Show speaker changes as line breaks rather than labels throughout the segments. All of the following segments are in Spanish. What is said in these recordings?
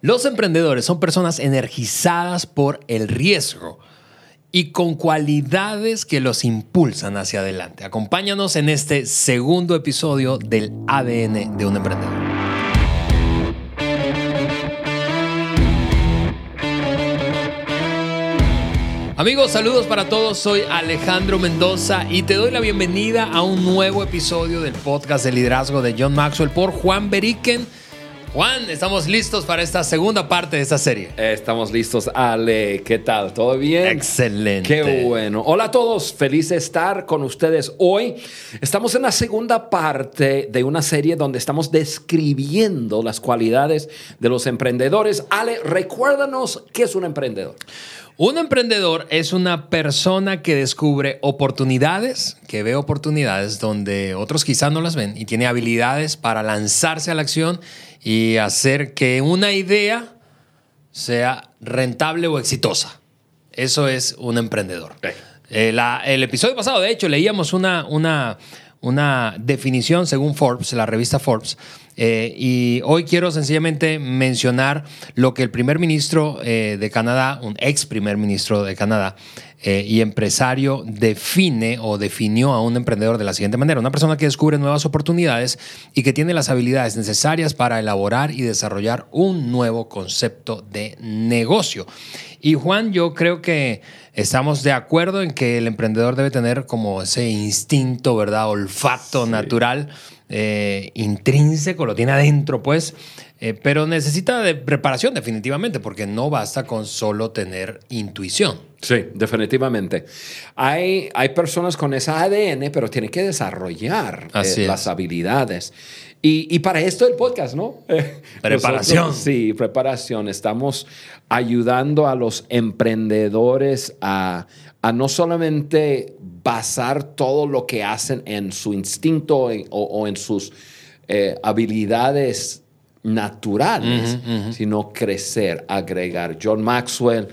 Los emprendedores son personas energizadas por el riesgo y con cualidades que los impulsan hacia adelante. Acompáñanos en este segundo episodio del ADN de un emprendedor. Amigos, saludos para todos. Soy Alejandro Mendoza y te doy la bienvenida a un nuevo episodio del podcast de liderazgo de John Maxwell por Juan Beriken. Juan, estamos listos para esta segunda parte de esta serie.
Estamos listos, Ale. ¿Qué tal? ¿Todo bien?
Excelente.
Qué bueno. Hola a todos, feliz de estar con ustedes hoy. Estamos en la segunda parte de una serie donde estamos describiendo las cualidades de los emprendedores. Ale, recuérdanos qué es un emprendedor.
Un emprendedor es una persona que descubre oportunidades, que ve oportunidades donde otros quizás no las ven y tiene habilidades para lanzarse a la acción y hacer que una idea sea rentable o exitosa. Eso es un emprendedor. Eh, el episodio pasado, de hecho, leíamos una, una, una definición según Forbes, la revista Forbes, eh, y hoy quiero sencillamente mencionar lo que el primer ministro eh, de Canadá, un ex primer ministro de Canadá eh, y empresario, define o definió a un emprendedor de la siguiente manera. Una persona que descubre nuevas oportunidades y que tiene las habilidades necesarias para elaborar y desarrollar un nuevo concepto de negocio. Y Juan, yo creo que estamos de acuerdo en que el emprendedor debe tener como ese instinto, ¿verdad? Olfato natural eh, intrínseco, lo tiene adentro, pues, eh, pero necesita de preparación definitivamente, porque no basta con solo tener intuición.
Sí, definitivamente. Hay, hay personas con esa ADN, pero tienen que desarrollar eh, las habilidades. Y, para esto el podcast, ¿no?
Preparación.
sí, preparación. Estamos ayudando a los emprendedores a, a no solamente basar todo lo que hacen en su instinto o, en sus eh, habilidades naturales, sino crecer, agregar. John Maxwell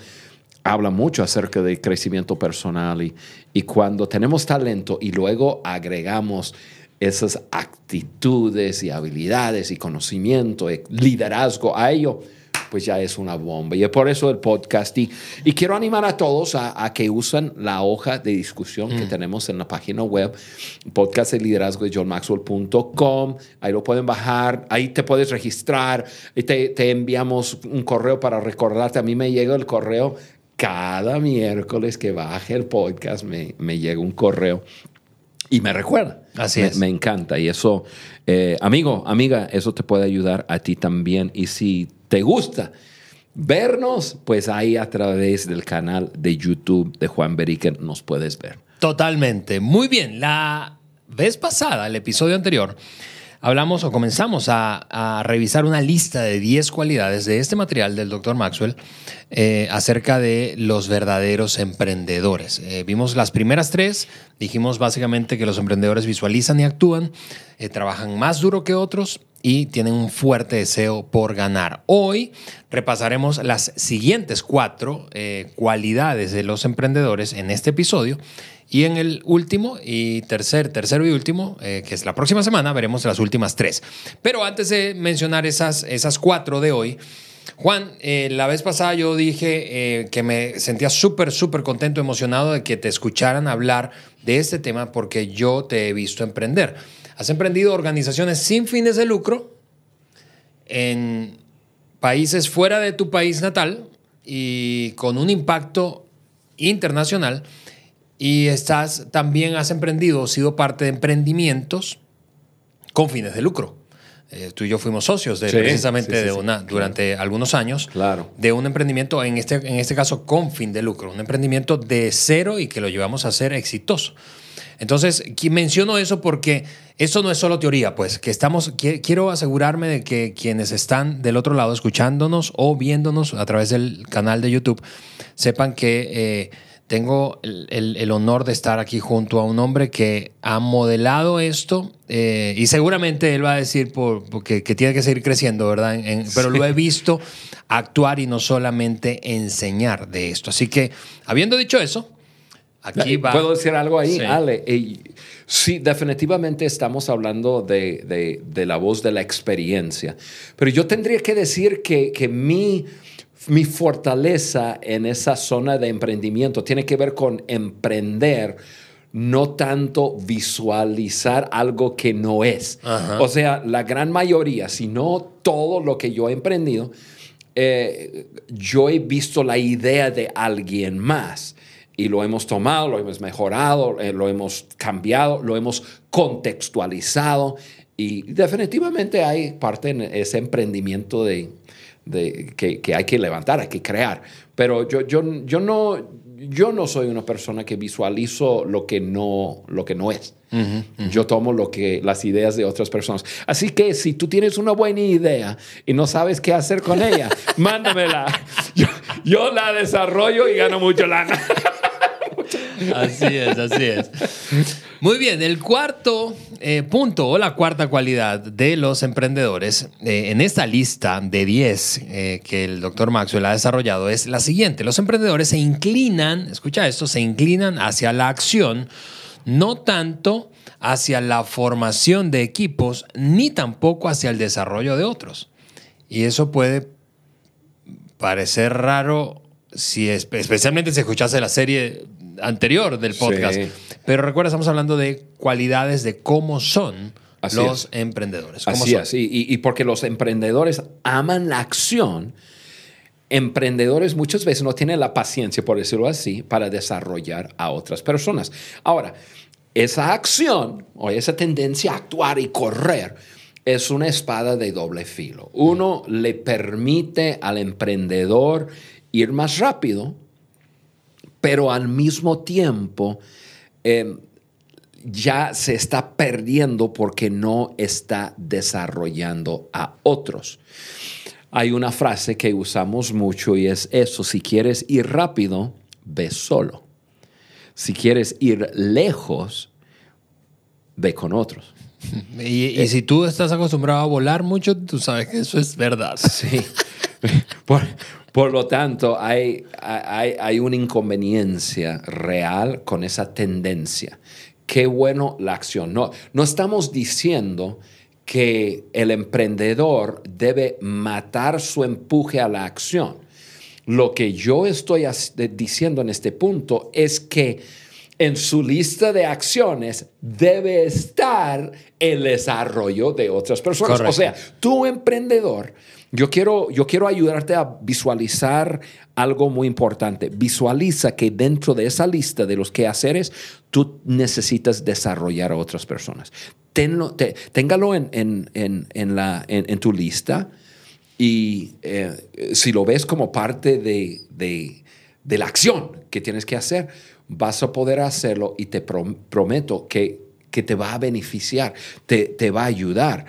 habla mucho acerca del crecimiento personal y, y cuando tenemos talento y luego agregamos esas actitudes y habilidades y conocimiento, y liderazgo a ello, pues ya es una bomba. Y es por eso el podcast. Y, y quiero animar a todos a, que usen la hoja de discusión que mm. tenemos en la página web, podcast de liderazgo de johnmaxwell.com. Ahí lo pueden bajar, ahí te puedes registrar, y te, te enviamos un correo para recordarte. A mí me llega el correo cada miércoles que baje el podcast, me, me llega un correo y me recuerda.
Así
me,
es.
Me encanta. Y eso, eh, amigo, amiga, eso te puede ayudar a ti también. Y si te gusta vernos, pues ahí a través del canal de YouTube de Juan Beriken nos puedes ver.
Totalmente. Muy bien. La vez pasada, el episodio anterior, hablamos o comenzamos a, revisar una lista de 10 cualidades de este material del Dr. Maxwell eh, acerca de los verdaderos emprendedores. Eh, vimos las primeras tres, dijimos básicamente que los emprendedores visualizan y actúan, eh, trabajan más duro que otros y tienen un fuerte deseo por ganar. Hoy repasaremos las siguientes cuatro cualidades de los emprendedores en este episodio y en el último y tercer, tercero y último, eh, que es la próxima semana, veremos las últimas tres. Pero antes de mencionar esas, esas cuatro de hoy, Juan, eh, la vez pasada yo dije eh, que me sentía súper, súper contento, emocionado de que te escucharan hablar de este tema porque yo te he visto emprender. Has emprendido organizaciones sin fines de lucro en países fuera de tu país natal y con un impacto internacional y estás también has emprendido o sido parte de emprendimientos con fines de lucro. Eh, tú y yo fuimos socios de, precisamente de una, durante algunos años
claro.
de un emprendimiento, en este, en este caso con fin de lucro, un emprendimiento de cero y que lo llevamos a ser exitoso. Entonces, menciono eso porque eso no es solo teoría, pues, que estamos, quiero asegurarme de que quienes están del otro lado escuchándonos o viéndonos a través del canal de YouTube sepan que... Eh, tengo el, honor de estar aquí junto a un hombre que ha modelado esto eh, y seguramente él va a decir por, que, tiene que seguir creciendo, ¿verdad? pero lo he visto actuar y no solamente enseñar de esto. Así que, habiendo dicho eso, aquí va...
¿Puedo decir algo ahí, Ale? Sí, definitivamente estamos hablando de, la voz de la experiencia. Pero yo tendría que decir que, que mi, mi fortaleza en esa zona de emprendimiento tiene que ver con emprender no tanto visualizar algo que no es. O sea, la gran mayoría, si no todo lo que yo he emprendido, eh, yo he visto la idea de alguien más y lo hemos tomado, lo hemos mejorado, eh, lo hemos cambiado, lo hemos contextualizado y definitivamente hay parte en ese emprendimiento de, que, hay que levantar, hay que crear. Pero yo, yo, yo, no, yo no soy una persona que visualizo lo que no, lo que no es. Yo tomo lo que, las ideas de otras personas. Así que si tú tienes una buena idea y no sabes qué hacer con ella, mándamela. Yo, yo la desarrollo y gano mucho lana.
Así es, así es. Muy bien, el cuarto eh, punto o la cuarta cualidad de los emprendedores eh, en esta lista de 10 eh, que el doctor Maxwell ha desarrollado es la siguiente. Los emprendedores se inclinan, escucha esto, se inclinan hacia la acción, no tanto hacia la formación de equipos, ni tampoco hacia el desarrollo de otros. Y eso puede parecer raro si especialmente si escuchase la serie anterior del podcast. Pero recuerda, estamos hablando de cualidades de cómo son los emprendedores.
Así es, y, porque los emprendedores aman la acción, emprendedores muchas veces no tienen la paciencia, por decirlo así, para desarrollar a otras personas. Ahora, esa acción o esa tendencia a actuar y correr es una espada de doble filo. Uno le permite al emprendedor ir más rápido, pero al mismo tiempo em, ya se está perdiendo porque no está desarrollando a otros. Hay una frase que usamos mucho y es eso, si quieres ir rápido, ve solo. Si quieres ir lejos, ve con otros.
Y, y, si tú estás acostumbrado a volar mucho, tú sabes que eso es verdad.
Sí. Por, por lo tanto, hay, hay, una inconveniencia real con esa tendencia. Qué bueno la acción. No, no estamos diciendo que el emprendedor debe matar su empuje a la acción. Lo que yo estoy diciendo en este punto es que en su lista de acciones debe estar el desarrollo de otras personas. O sea, tu emprendedor yo quiero, yo quiero ayudarte a visualizar algo muy importante. Visualiza que dentro de esa lista de los quehaceres, tú necesitas desarrollar a otras personas. Tenlo, téngalo en, en, la, en, tu lista y eh, si lo ves como parte de, de, la acción que tienes que hacer, vas a poder hacerlo y te prometo que, que, te va a beneficiar, te, te va a ayudar.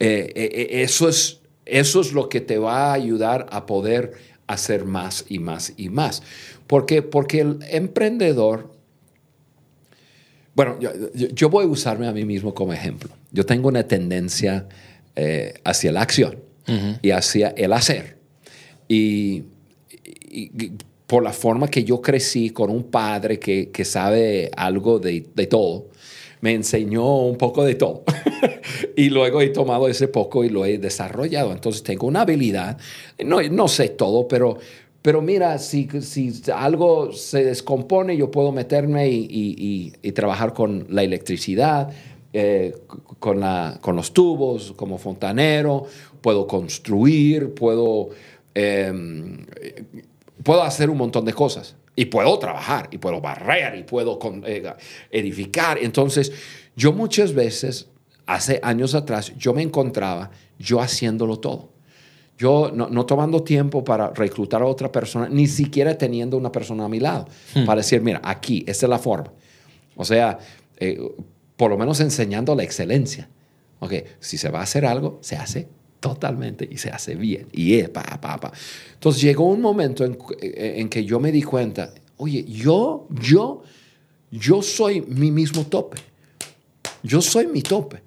Eh, eh, eso es eso es lo que te va a ayudar a poder hacer más y más y más. Porque, porque el emprendedor, bueno, yo, voy a usarme a mí mismo como ejemplo. Yo tengo una tendencia eh, hacia la acción y hacia el hacer. Y, por la forma que yo crecí con un padre que, sabe algo de, de todo, me enseñó un poco de todo. y luego he tomado ese poco y lo he desarrollado. Entonces tengo una habilidad, no, no sé todo, pero, pero mira, si, si algo se descompone, yo puedo meterme y, trabajar con la electricidad, eh, con, la, con los tubos, como fontanero, puedo construir, puedo, em, puedo hacer un montón de cosas. Y puedo trabajar, y puedo barrer, y puedo eh, edificar. Entonces, yo muchas veces, hace años atrás, yo me encontraba yo haciéndolo todo. Yo no, tomando tiempo para reclutar a otra persona, ni siquiera teniendo una persona a mi lado, hmm. para decir, mira, aquí, esta es la forma. O sea, eh, por lo menos enseñando la excelencia. Ok, si se va a hacer algo, se hace totalmente y se hace bien. Y es, pa. Entonces llegó un momento en, en, que yo me di cuenta, oye, yo, yo, yo soy mi mismo tope. Yo soy mi tope.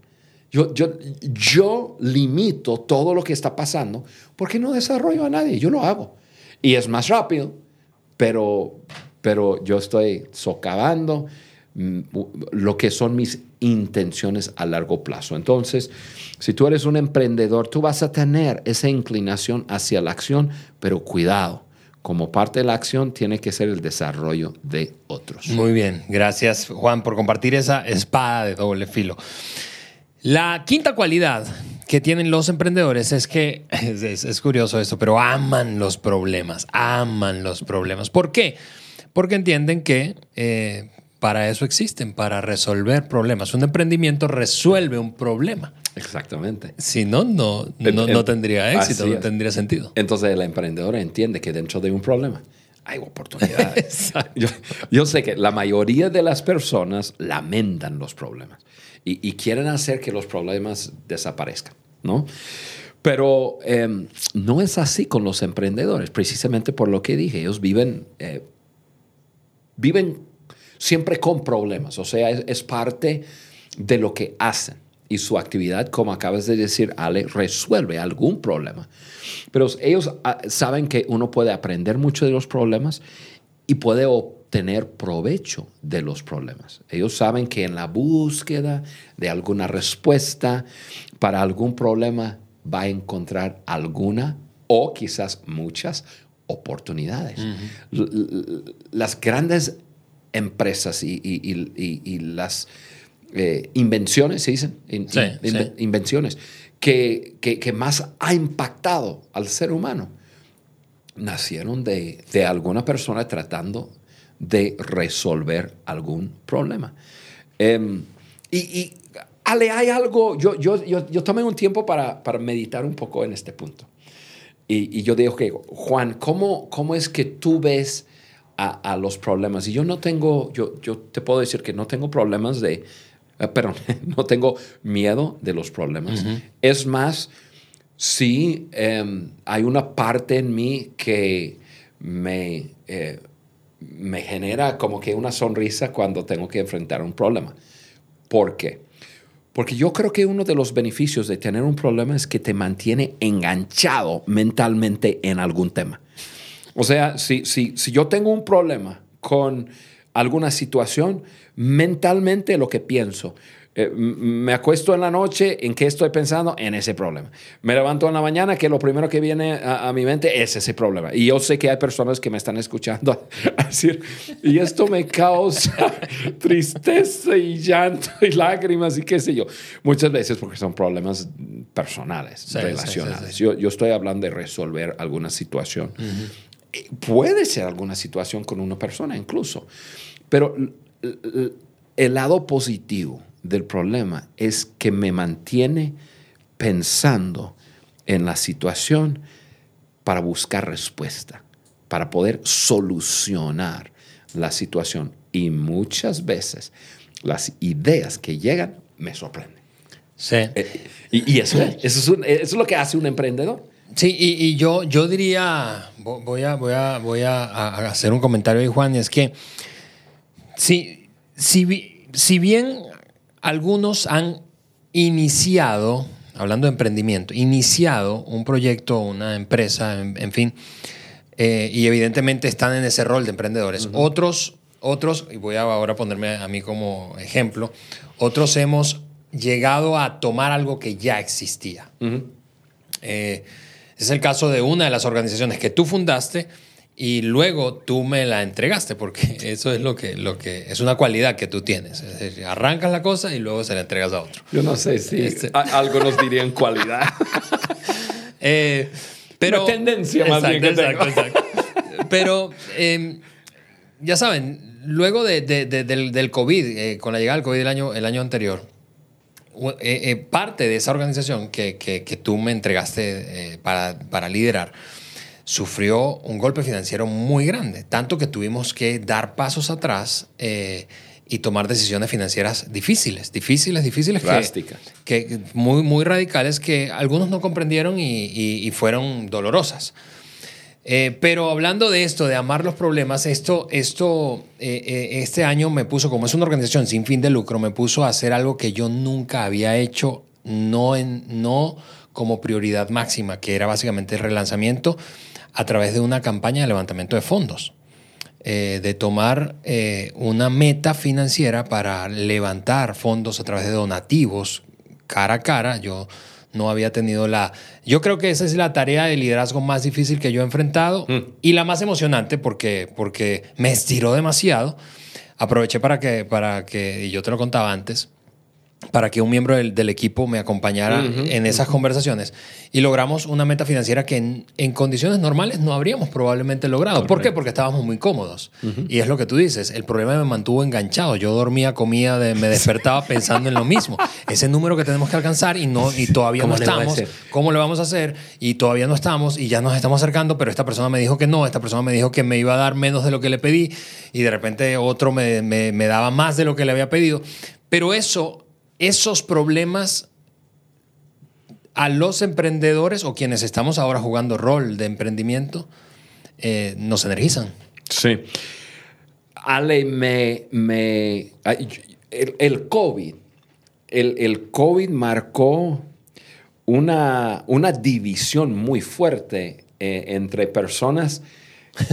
Yo, yo, yo limito todo lo que está pasando porque no desarrollo a nadie. Yo lo hago. Y es más rápido, pero, pero yo estoy socavando mm, lo que son mis intenciones a largo plazo. Entonces, si tú eres un emprendedor, tú vas a tener esa inclinación hacia la acción, pero cuidado. Como parte de la acción tiene que ser el desarrollo de otros.
Muy bien, gracias Juan por compartir esa espada de doble filo. La quinta cualidad que tienen los emprendedores es que, es, curioso esto, pero aman los problemas, aman los problemas. ¿Por qué? Porque entienden que eh, para eso existen, para resolver problemas. Un emprendimiento resuelve un problema.
Exactamente.
Si no, no, no, tendría éxito, no tendría sentido.
Entonces el emprendedor entiende que dentro de un problema hay oportunidades. yo, yo, sé que la mayoría de las personas lamentan los problemas y, quieren hacer que los problemas desaparezcan, ¿no? Pero em, no es así con los emprendedores, precisamente por lo que dije. Ellos viven, eh, viven siempre con problemas, o sea, es, parte de lo que hacen y su actividad, como acabas de decir, Ale, resuelve algún problema. Pero ellos ah, saben que uno puede aprender mucho de los problemas y puede obtener provecho de los problemas. Ellos saben que en la búsqueda de alguna respuesta para algún problema va a encontrar alguna o quizás muchas oportunidades. Las grandes empresas y, las eh, invenciones, se dicen, invenciones, que, que, más ha impactado al ser humano, nacieron de, de alguna persona tratando de resolver algún problema. Em, y, Ale, hay algo, yo, yo, yo, yo tomé un tiempo para, para, meditar un poco en este punto. Y, y yo digo que, Juan, ¿cómo, ¿cómo es que tú ves a, los problemas. Y yo no tengo, yo, yo te puedo decir que no tengo problemas de, eh, perdón, no tengo miedo de los problemas. Es más, sí em, hay una parte en mí que me, eh, me genera como que una sonrisa cuando tengo que enfrentar un problema. ¿Por qué? Porque yo creo que uno de los beneficios de tener un problema es que te mantiene enganchado mentalmente en algún tema. O sea, si, si, si yo tengo un problema con alguna situación, mentalmente lo que pienso, eh, me acuesto en la noche, ¿en qué estoy pensando? En ese problema. Me levanto en la mañana, que lo primero que viene a, mi mente es ese problema. Y yo sé que hay personas que me están escuchando a decir, y esto me causa tristeza y llanto y lágrimas y qué sé yo. Muchas veces porque son problemas personales, relacionales. yo, yo, estoy hablando de resolver alguna situación puede ser alguna situación con una persona incluso, pero el lado positivo del problema es que me mantiene pensando en la situación para buscar respuesta, para poder solucionar la situación. Y muchas veces las ideas que llegan me sorprenden.
Sí.
Eh, y, eso, eso, es lo que hace un emprendedor.
Sí, y, yo, yo diría, voy a, voy, a, voy a, hacer un comentario ahí, Juan, y es que si, si, si bien algunos han iniciado, hablando de emprendimiento, iniciado un proyecto, una empresa, en, fin, eh, y evidentemente están en ese rol de emprendedores. Otros, otros, y voy a ahora ponerme a mí como ejemplo, otros hemos llegado a tomar algo que ya existía. Es el caso de una de las organizaciones que tú fundaste y luego tú me la entregaste, porque eso es lo que, lo que es una cualidad que tú tienes. Es decir, arrancas la cosa y luego se la entregas a otro.
Yo no sé si este algo nos diría en cualidad.
eh, pero,
una tendencia más bien que exacto, exacto.
Pero em, ya saben, luego de, del, del, COVID, eh, con la llegada del COVID el año, el año anterior, eh, eh, parte de esa organización que, que, tú me entregaste eh, para, para, liderar sufrió un golpe financiero muy grande, tanto que tuvimos que dar pasos atrás y tomar decisiones financieras difíciles, difíciles, difíciles.
Drásticas.
Que, muy, muy radicales que algunos no comprendieron y, y fueron dolorosas. Eh, pero hablando de esto, de amar los problemas, esto, esto eh, eh, este año me puso, como es una organización sin fin de lucro, me puso a hacer algo que yo nunca había hecho, no, en, no como prioridad máxima, que era básicamente el relanzamiento a través de una campaña de levantamiento de fondos. de tomar una meta financiera para levantar fondos a través de donativos cara a cara. Yo no había tenido la... Yo creo que esa es la tarea de liderazgo más difícil que yo he enfrentado
Mm.
y la más emocionante porque, porque me estiró demasiado. Aproveché para que, para que, y yo te lo contaba antes, para que un miembro del, del equipo me acompañara en esas conversaciones y logramos una meta financiera que en, en condiciones normales no habríamos probablemente logrado. ¿Por qué? Porque estábamos muy cómodos. Y es lo que tú dices, el problema me mantuvo enganchado. Yo dormía, comía, de- me despertaba pensando en lo mismo. Ese número que tenemos que alcanzar y, no, y todavía no
¿Cómo le voy a
estamos. ¿Cómo le vamos a hacer? Y todavía no estamos y ya nos estamos acercando, pero esta persona me dijo que no, esta persona me dijo que me iba a dar menos de lo que le pedí y de repente otro me, me- me daba más de lo que le había pedido. Pero eso, esos problemas a los emprendedores o quienes estamos ahora jugando rol de emprendimiento eh, nos energizan.
Sí. Ale, me, me, el, COVID, el, el COVID marcó una, una división muy fuerte eh, entre personas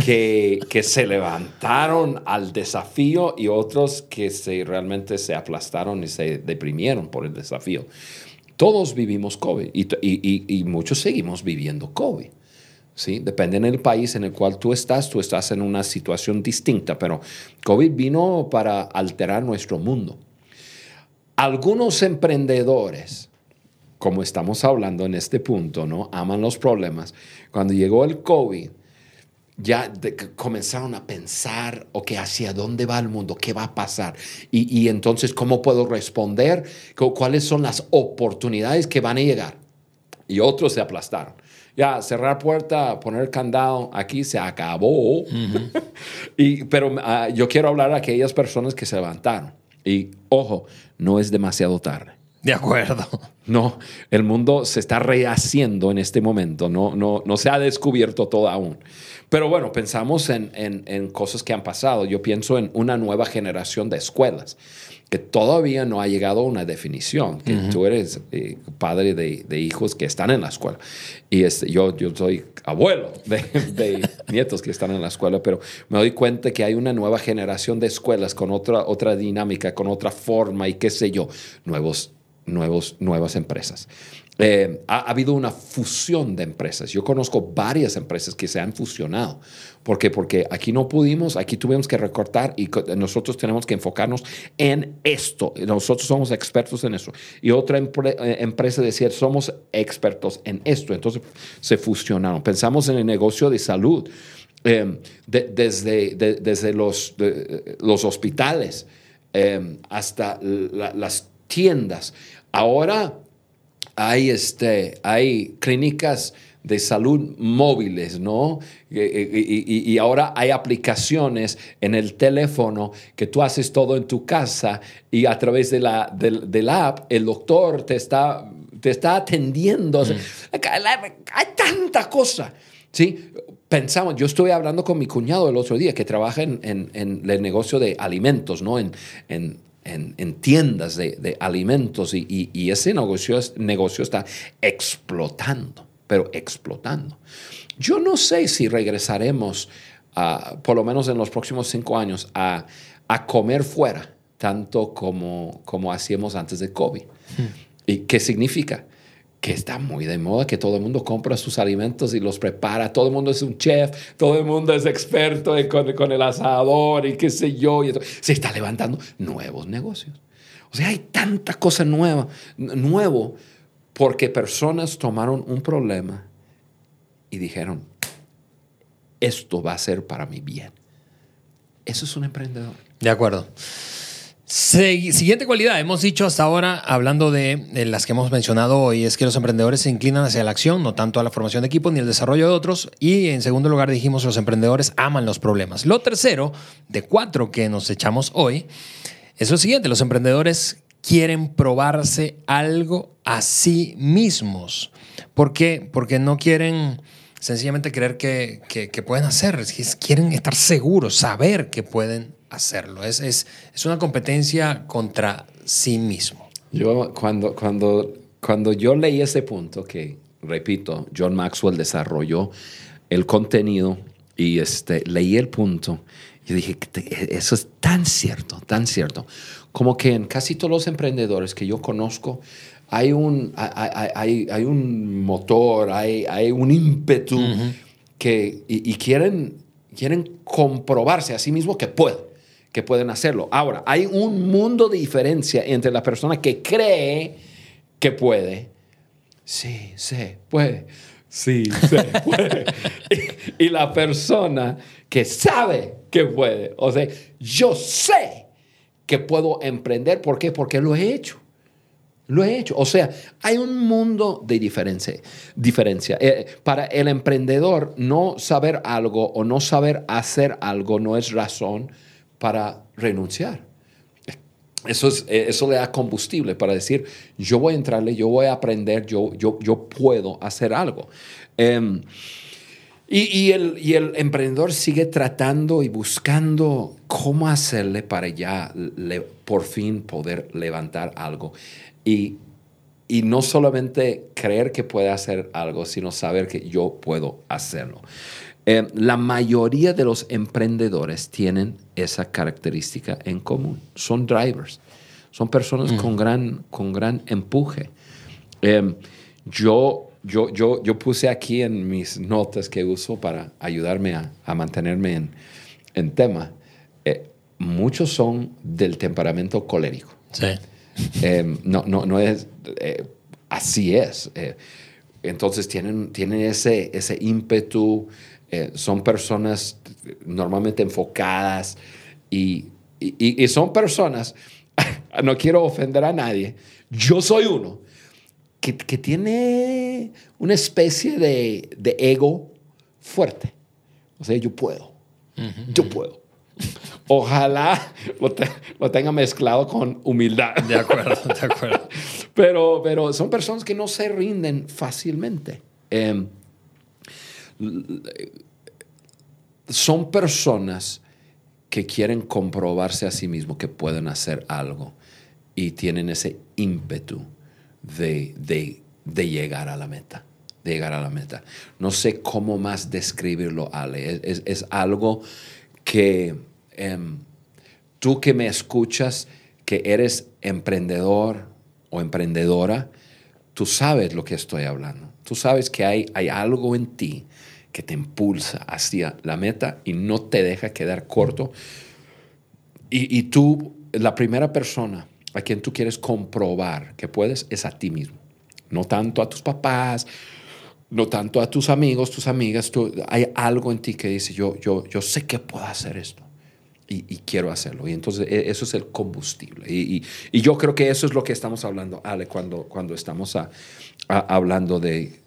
que, que se levantaron al desafío y otros que se, realmente se aplastaron y se deprimieron por el desafío. Todos vivimos COVID y, y- y- muchos seguimos viviendo COVID. ¿sí? Depende del país en el cual tú estás, tú estás en una situación distinta, pero COVID vino para alterar nuestro mundo. Algunos emprendedores, como estamos hablando en este punto, ¿no? Aman los problemas. Cuando llegó el COVID, ya de- comenzaron a pensar, ok, hacia dónde va el mundo, qué va a pasar. Y, y entonces, ¿cómo puedo responder? Cu- ¿Cuáles son las oportunidades que van a llegar? Y otros se aplastaron. Ya, cerrar puerta, poner candado, aquí se acabó. y, pero ah, yo quiero hablar a aquellas personas que se levantaron. Y ojo, no es demasiado tarde.
De acuerdo.
No, el mundo se está rehaciendo en este momento, no, no, no se ha descubierto todo aún. Pero bueno, pensamos en, en- en cosas que han pasado. Yo pienso en una nueva generación de escuelas que todavía no ha llegado a una definición, que tú eres eh, padre de, de hijos que están en la escuela. Y este, yo, yo soy abuelo de, de nietos que están en la escuela, pero me doy cuenta que hay una nueva generación de escuelas con otra, otra dinámica, con otra forma y qué sé yo, nuevos nuevos, nuevas empresas. Eh, ha, ha habido una fusión de empresas. Yo conozco varias empresas que se han fusionado. ¿Por qué? Porque aquí no pudimos, aquí tuvimos que recortar y nosotros tenemos que enfocarnos en esto. Nosotros somos expertos en eso. Y otra eh, empresa decía, somos expertos en esto. Entonces se fusionaron. Pensamos en el negocio de salud. eh, de- desde, de- desde los, los hospitales hasta la- las tiendas. Ahora hay, este, hay clínicas de salud móviles, ¿no? Y, y- y- ahora hay aplicaciones en el teléfono que tú haces todo en tu casa y a través de la, del, del app el doctor te está, te está atendiendo. Sea, Hay tanta cosa, ¿sí? Pensamos, yo estuve hablando con mi cuñado el otro día que trabaja en, en- en el negocio de alimentos, ¿no? En, en, en- en tiendas de, de alimentos y, y- y ese negocio, negocio está explotando, pero explotando. Yo no sé si regresaremos, a, por lo menos en los próximos cinco años, a, a comer fuera, tanto como, como hacíamos antes de COVID. ¿Y qué significa? Que está muy de moda, que todo el mundo compra sus alimentos y los prepara, todo el mundo es un chef, todo el mundo es experto con, el asador y qué sé yo. Se está levantando nuevos negocios. O sea, hay tanta cosa nueva, nuevo, porque personas tomaron un problema y dijeron, esto va a ser para mi bien. Eso es un emprendedor.
De acuerdo. Siguiente cualidad, hemos dicho hasta ahora, hablando de, las que hemos mencionado hoy, es que los emprendedores se inclinan hacia la acción, no tanto a la formación de equipos ni el desarrollo de otros. Y en segundo lugar dijimos, los emprendedores aman los problemas. Lo tercero, de cuatro que nos echamos hoy, es lo siguiente, los emprendedores quieren probarse algo a sí mismos. ¿Por qué? Porque no quieren sencillamente creer que, que- que pueden hacer, quieren estar seguros, saber que pueden hacerlo. Es, es, es una competencia contra sí mismo.
Yo cuando, cuando, cuando yo leí ese punto, que repito, John Maxwell desarrolló el contenido y este, leí el punto, Yo dije, eso es tan cierto, tan cierto. Como que en casi todos los emprendedores que yo conozco, hay un, hay, hay, un motor, hay, hay un ímpetu que, y, quieren, quieren comprobarse a sí mismos que pueden, que pueden hacerlo. Ahora, hay un mundo de diferencia entre la persona que cree que puede, sí, se puede, sí, se puede, y la persona que sabe que puede. O sea, yo sé que puedo emprender. ¿Por qué? Porque lo he hecho. Lo he hecho. O sea, hay un mundo de diferencia. diferencia. Eh, para el emprendedor, no saber algo o no saber hacer algo no es razón para renunciar. Eso, es, eh, eso le da combustible para decir, yo voy a entrarle, yo voy a aprender, yo, yo, yo puedo hacer algo. Em, y, el, y, el, emprendedor sigue tratando y buscando cómo hacerle para ya por fin poder levantar algo. Y, y no solamente creer que puede hacer algo, sino saber que yo puedo hacerlo. Eh, la mayoría de los emprendedores tienen esa característica en común. Son drivers, son personas con, gran, con gran empuje. Eh, yo yo, yo, yo puse aquí en mis notas que uso para ayudarme a, mantenerme en, en tema. Eh, muchos son del temperamento colérico.
Sí.
Eh, no, no, no es. Eh, así es. entonces tienen, tienen ese, ese ímpetu. Son personas normalmente enfocadas y, y, y son personas. no quiero ofender a nadie. Yo soy uno que, tiene una especie de, ego fuerte. O sea, yo puedo. yo puedo. Ojalá lo, tenga mezclado con humildad.
De acuerdo, de acuerdo.
pero, pero son personas que no se rinden fácilmente. Em, son personas que quieren comprobarse a sí mismos que pueden hacer algo y tienen ese ímpetu de, llegar a la meta, de llegar a la meta. No sé cómo más describirlo, Ale. Es, algo que em, tú que me escuchas, que eres emprendedor o emprendedora, tú sabes lo que estoy hablando. Tú sabes que hay, hay algo en ti que te impulsa hacia la meta y no te deja quedar corto. Y, y tú, la primera persona a quien tú quieres comprobar que puedes es a ti mismo. No tanto a tus papás, no tanto a tus amigos, tus amigas. hay algo en ti que dice, yo, yo, yo sé que puedo hacer esto. Y, quiero hacerlo. Y entonces e, eso es el combustible. Y, yo creo que eso es lo que estamos hablando, Ale, cuando, cuando estamos hablando de,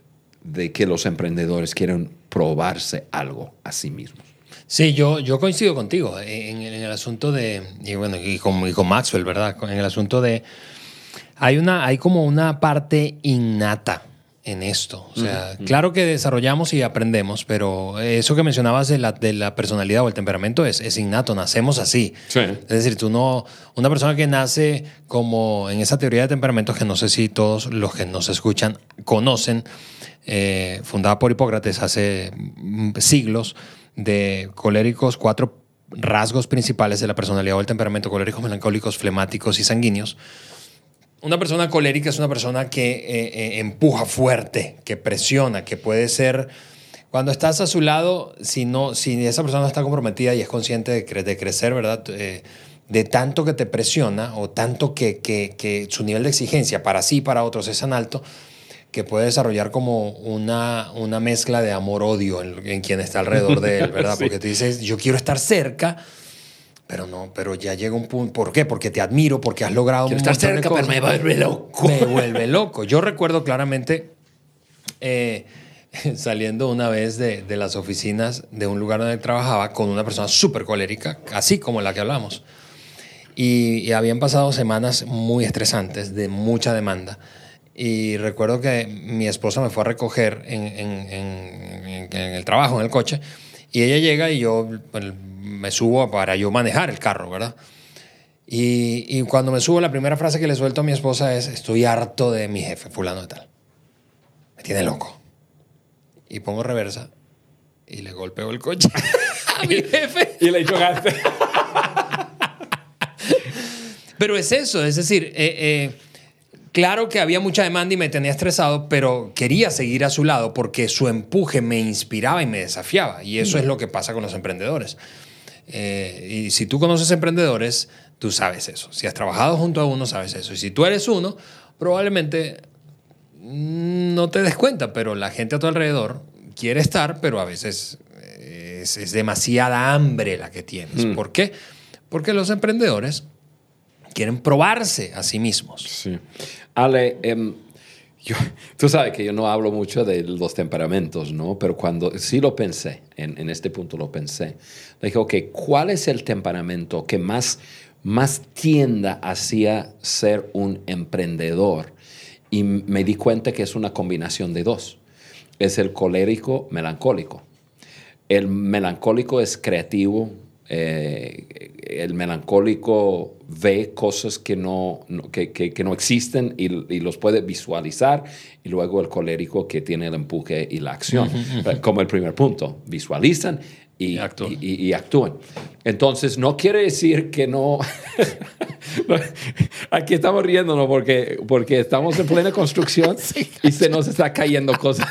de que los emprendedores quieren probarse algo a sí mismos.
Sí, yo, yo coincido contigo en, el asunto de, y bueno, y con, y con, Maxwell, ¿verdad? En el asunto de, hay, una, hay como una parte innata en esto. O sea, claro que desarrollamos y aprendemos, pero eso que mencionabas de la, de la personalidad o el temperamento es, es innato, nacemos así. Es decir, tú no, una persona que nace como en esa teoría de temperamentos que no sé si todos los que nos escuchan conocen, eh, fundada por Hipócrates hace mm, siglos, de coléricos, cuatro rasgos principales de la personalidad o el temperamento, coléricos, melancólicos, flemáticos y sanguíneos. Una persona colérica es una persona que eh, eh, empuja fuerte, que presiona, que puede ser... Cuando estás a su lado, si, no, si esa persona está comprometida y es consciente de, de crecer, ¿verdad? Eh, de tanto que te presiona o tanto que, que, que, su nivel de exigencia para sí y para otros es tan alto, que puede desarrollar como una, una mezcla de amor-odio en, quien está alrededor de él, ¿verdad? Porque tú dices, yo quiero estar cerca, pero no, pero ya llega un punto. ¿Por qué? Porque te admiro, porque has logrado
quiero estar cerca, pero me vuelve loco.
Me vuelve loco. Yo recuerdo claramente eh, saliendo una vez de, de, las oficinas de un lugar donde trabajaba con una persona súper colérica, así como la que hablamos. Y, y habían pasado semanas muy estresantes, de mucha demanda. Y recuerdo que mi esposa me fue a recoger en, en, en, el trabajo, en el coche, y ella llega y yo me subo para yo manejar el carro, ¿verdad? Y, y, cuando me subo, la primera frase que le suelto a mi esposa es, estoy harto de mi jefe, fulano de tal. Me tiene loco. Y pongo reversa y le golpeó el coche a mi jefe.
Y le chocaste.
Pero es eso, es decir, eh, eh, claro que había mucha demanda y me tenía estresado, pero quería seguir a su lado porque su empuje me inspiraba y me desafiaba. Y eso es lo que pasa con los emprendedores. Eh, y si tú conoces emprendedores, tú sabes eso. Si has trabajado junto a uno, sabes eso. Y si tú eres uno, probablemente no te des cuenta, pero la gente a tu alrededor quiere estar, pero a veces es, demasiada hambre la que tienes.
Mm.
¿Por qué? Porque los emprendedores quieren probarse a sí mismos.
Sí. Ale, em, tú sabes que yo no hablo mucho de los temperamentos, ¿no? Pero cuando sí lo pensé, en, en este punto lo pensé, le dije, ok, ¿cuál es el temperamento que más, más tienda hacia ser un emprendedor? Y me di cuenta que es una combinación de dos. Es el colérico melancólico. El melancólico es creativo, eh, el melancólico ve cosas que no, no- que, que- que no existen y, y los puede visualizar, y luego el colérico que tiene el empuje y la acción. Como el primer punto, visualizan y,
Y actúan.
y- actúan. Entonces, no quiere decir que no... Aquí estamos riéndonos porque, porque estamos en plena construcción y se nos está cayendo cosas,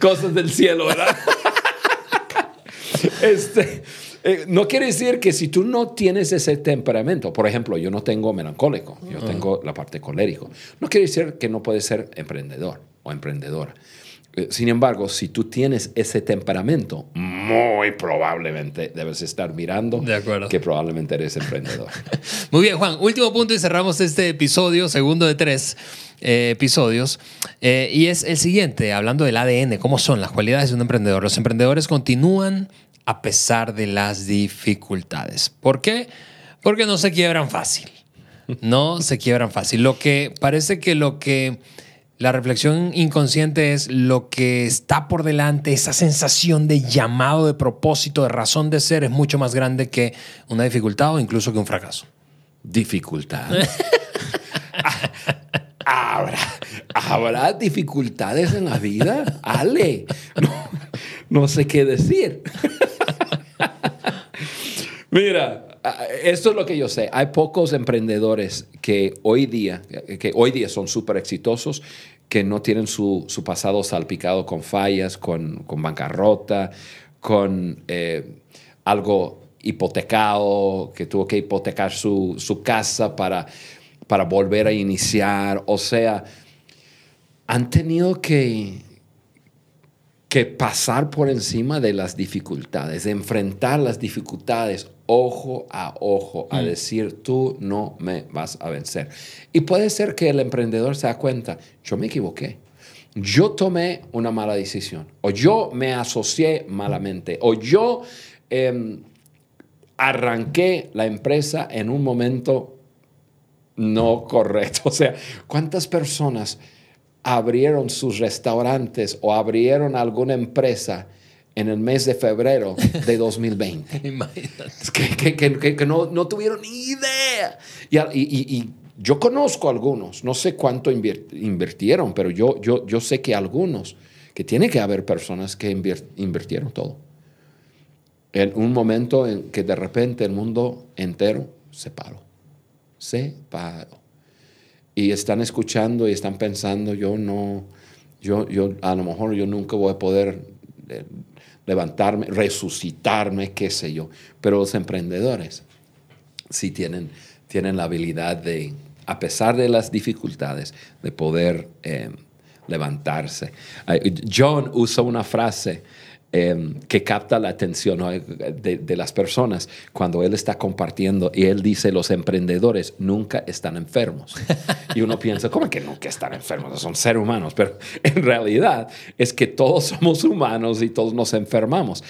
cosas del cielo, ¿verdad? Este, eh, no quiere decir que si tú no tienes ese temperamento, por ejemplo, yo no tengo melancólico, yo tengo la parte colérico, no quiere decir que no puedes ser emprendedor o emprendedora. Eh, Sin embargo, si tú tienes ese temperamento, muy probablemente debes estar mirando
De acuerdo.
que probablemente eres emprendedor.
Muy bien, Juan. Último punto y cerramos este episodio, segundo de tres eh, episodios. Eh, y es el siguiente, hablando del ADN, ¿cómo son las cualidades de un emprendedor? Los emprendedores continúan a pesar de las dificultades. ¿Por qué? Porque no se quiebran fácil. No se quiebran fácil. Lo que parece que lo que la reflexión inconsciente es lo que está por delante, esa sensación de llamado, de propósito, de razón de ser, es mucho más grande que una dificultad o incluso que un fracaso.
Dificultad. ¿Habrá, ¿Habrá dificultades en la vida? Ale, no, no sé qué decir. Mira, ah, esto es lo que yo sé. Hay pocos emprendedores que hoy día, que hoy día son súper exitosos, que no tienen su, su pasado salpicado con fallas, con, con bancarrota, con eh, algo hipotecado, que tuvo que hipotecar su, su casa para, para volver a iniciar. O sea, han tenido que, que pasar por encima de las dificultades, de enfrentar las dificultades ojo a ojo, a decir, tú no me vas a vencer. Y puede ser que el emprendedor se da cuenta, yo me equivoqué. Yo tomé una mala decisión, o yo me asocié malamente, o yo em, arranqué la empresa en un momento no correcto. O sea, ¿cuántas personas abrieron sus restaurantes o abrieron alguna empresa en el mes de febrero de 2020?
Imagínate.
Que, que- que- que- no, no tuvieron ni idea. Y, y- y- yo conozco algunos, no sé cuánto invir- invirtieron, pero yo, yo, yo sé que algunos, que tiene que haber personas que invir- invirtieron todo. En un momento en que de repente el mundo entero se paró. Se paró. Y están escuchando y están pensando, yo no, yo, yo a lo mejor yo nunca voy a poder eh, levantarme, resucitarme, qué sé yo. Pero los emprendedores sí tienen, tienen la habilidad de, a pesar de las dificultades, de poder eh, levantarse. John usa una frase eh, que capta la atención ¿no? de, de las personas cuando él está compartiendo y él dice, los emprendedores nunca están enfermos. Y uno piensa, ¿cómo que nunca están enfermos? Son seres humanos, pero en realidad es que todos somos humanos y todos nos enfermamos.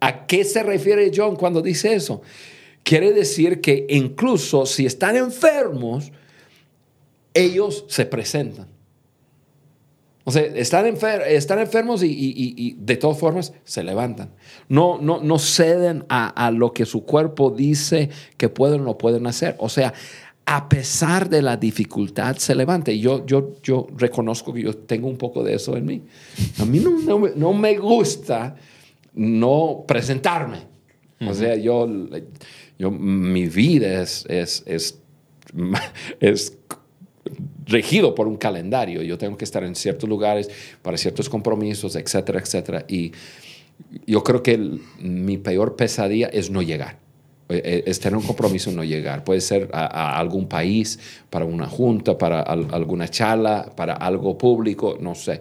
¿A qué se refiere John cuando dice eso? Quiere decir que incluso si están enfermos, ellos se presentan. O sea, están, enfer- están enfermos y, y- y- y de todas formas se levantan. No, no, no ceden a, a lo que su cuerpo dice que pueden o no pueden hacer. O sea, a pesar de la dificultad, se levanta. Y yo, yo, yo reconozco que yo tengo un poco de eso en mí. A mí no, no me- no me gusta no presentarme. O sea, yo, yo, mi vida es, es, es, es regido por un calendario. Yo tengo que estar en ciertos lugares para ciertos compromisos, etcétera, etcétera. Y yo creo que mi peor pesadilla es no llegar. Eh, eh, es tener un compromiso no llegar. Puede ser a, algún país, para una junta, para alguna charla, para algo público, no sé.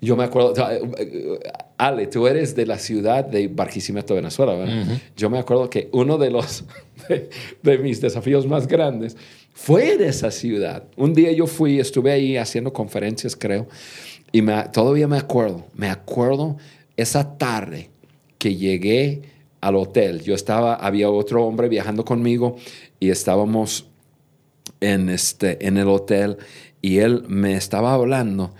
Yo me acuerdo, eh, Ale, tú eres de la ciudad de Barquisimeto, Venezuela, ¿verdad? Yo me acuerdo que uno de los, de, mis desafíos más grandes fue de esa ciudad. Un día yo fui, estuve ahí haciendo conferencias, creo, y me, todavía me acuerdo, me acuerdo esa tarde que llegué al hotel. Yo estaba, había otro hombre viajando conmigo y estábamos en, este, en el hotel y él me estaba hablando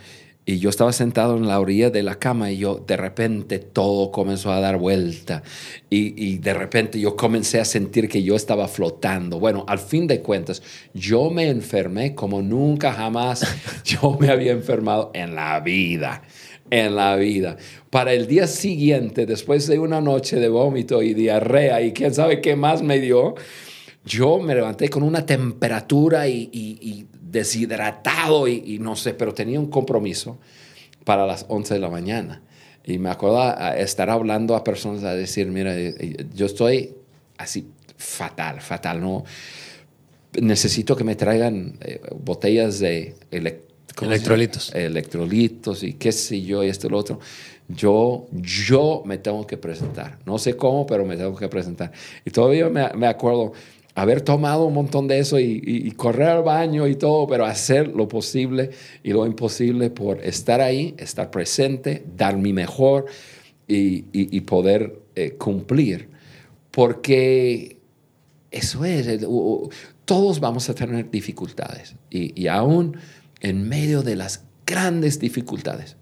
y yo estaba sentado en la orilla de la cama y yo de repente todo comenzó a dar vuelta y, y, de repente yo comencé a sentir que yo estaba flotando. Bueno, al fin de cuentas, yo me enfermé como nunca jamás yo me había enfermado en la vida en la vida. Para el día siguiente, después de una noche de vómito y diarrea y quién sabe qué más me dio, yo me levanté con una temperatura y, deshidratado y, no sé, pero tenía un compromiso para las 11 de la mañana. Y me acuerdo estar hablando a personas a decir, mira, eh, eh, yo estoy así fatal, fatal, no necesito que me traigan eh, botellas de
Electrolitos.
Electrolitos y qué sé yo y esto y lo otro. Yo, yo me tengo que presentar. No sé cómo, pero me tengo que presentar. Y todavía me, me acuerdo haber tomado un montón de eso y, correr al baño y todo, pero hacer lo posible y lo imposible por estar ahí, estar presente, dar mi mejor y, y poder eh, cumplir. Porque eso es, eh, todos vamos a tener dificultades y, y aún en medio de las grandes dificultades,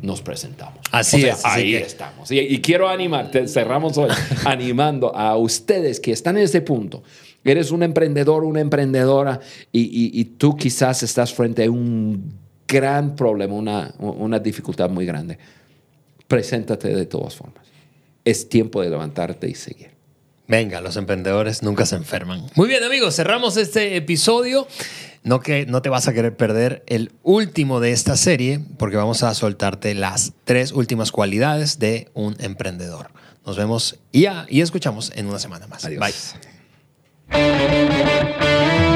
nos presentamos.
Así es.
ahí estamos. Y, quiero animarte, cerramos hoy, animando a ustedes que están en ese punto. Eres un emprendedor, una emprendedora y, tú quizás estás frente a un gran problema, una, una dificultad muy grande. Preséntate de todas formas. Es tiempo de levantarte y seguir.
Venga, los emprendedores nunca se enferman. Muy bien, amigos, cerramos este episodio. No que no te vas a querer perder el último de esta serie, porque vamos a soltarte las tres últimas cualidades de un emprendedor. Nos vemos y, y escuchamos en una semana más.
Adiós.
Bye.